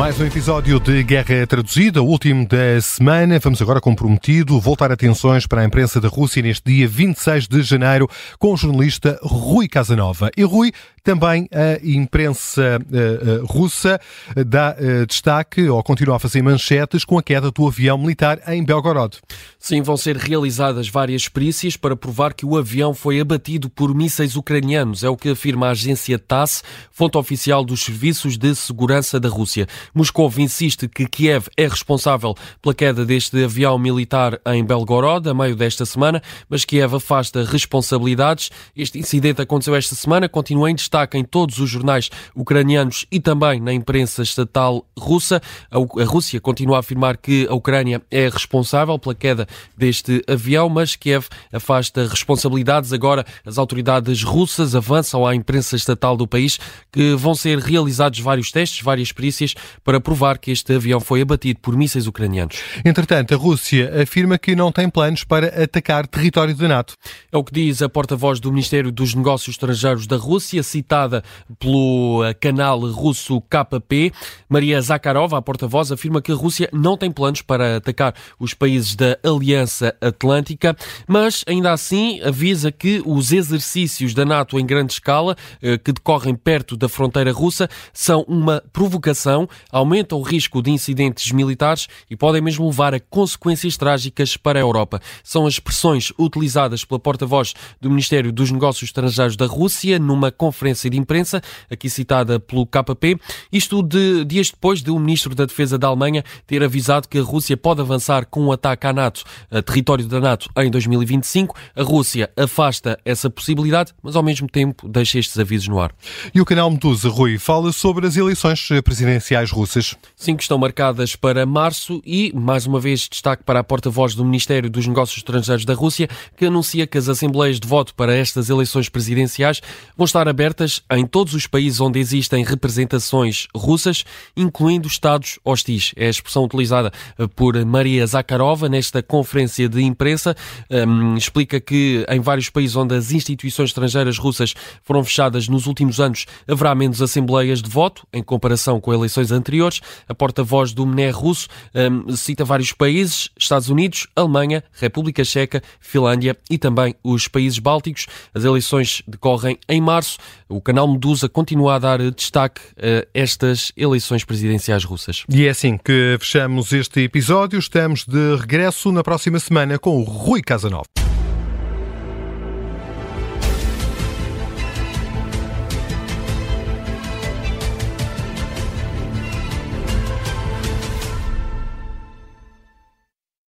Mais um episódio de Guerra Traduzida, o último da semana. Vamos agora, como prometido, voltar atenções para a imprensa da Rússia neste dia 26 de janeiro com o jornalista Rui Casanova. E Rui, também a imprensa uh, uh, russa dá uh, destaque ou continua a fazer manchetes com a queda do avião militar em Belgorod. Sim, vão ser realizadas várias perícias para provar que o avião foi abatido por mísseis ucranianos. É o que afirma a agência TASS, fonte oficial dos serviços de segurança da Rússia. Moscou insiste que Kiev é responsável pela queda deste avião militar em Belgorod, a meio desta semana, mas Kiev afasta responsabilidades. Este incidente aconteceu esta semana, continua em destaque em todos os jornais ucranianos e também na imprensa estatal russa. A Rússia continua a afirmar que a Ucrânia é responsável pela queda deste avião, mas Kiev afasta responsabilidades. Agora, as autoridades russas avançam à imprensa estatal do país que vão ser realizados vários testes, várias perícias para provar que este avião foi abatido por mísseis ucranianos. Entretanto, a Rússia afirma que não tem planos para atacar território da NATO. É o que diz a porta-voz do Ministério dos Negócios Estrangeiros da Rússia, citada pelo eh, canal russo KP. Maria Zakharova, a porta-voz, afirma que a Rússia não tem planos para atacar os países da Aliança Atlântica, mas ainda assim avisa que os exercícios da NATO em grande escala, eh, que decorrem perto da fronteira russa, são uma provocação, aumentam o risco de incidentes militares e podem mesmo levar a consequências trágicas para a Europa. São as expressões utilizadas pela porta-voz do Ministério dos Negócios Estrangeiros da Rússia numa conferência de imprensa, aqui citada pelo KP, isto de, dias depois de o Ministro da Defesa da Alemanha ter avisado que a Rússia pode avançar com um ataque à NATO, a território da NATO, em 2025. A Rússia afasta essa possibilidade, mas ao mesmo tempo deixa estes avisos no ar. E o canal Medusa, Rui, fala sobre as eleições presidenciais russas. Sim, que estão marcadas para março e, mais uma vez, destaque para a porta-voz do Ministério dos Negócios Estrangeiros da Rússia, que anuncia que as assembleias de voto para estas eleições presidenciais vão estar abertas em todos os países onde existem representações russas, incluindo Estados hostis. É a expressão utilizada eh, por Maria Zakharova nesta conferência de imprensa. Um, explica que em vários países onde as instituições estrangeiras russas foram fechadas nos últimos anos, haverá menos assembleias de voto em comparação com eleições anteriores. A porta-voz do MNE russo um, cita vários países, Estados Unidos, Alemanha, República Checa, Finlândia e também os países bálticos. As eleições decorrem em março. O canal Medusa continua a dar destaque a estas eleições presidenciais russas. E é assim que fechamos este episódio. Estamos de regresso na próxima semana com o Rui Casanova.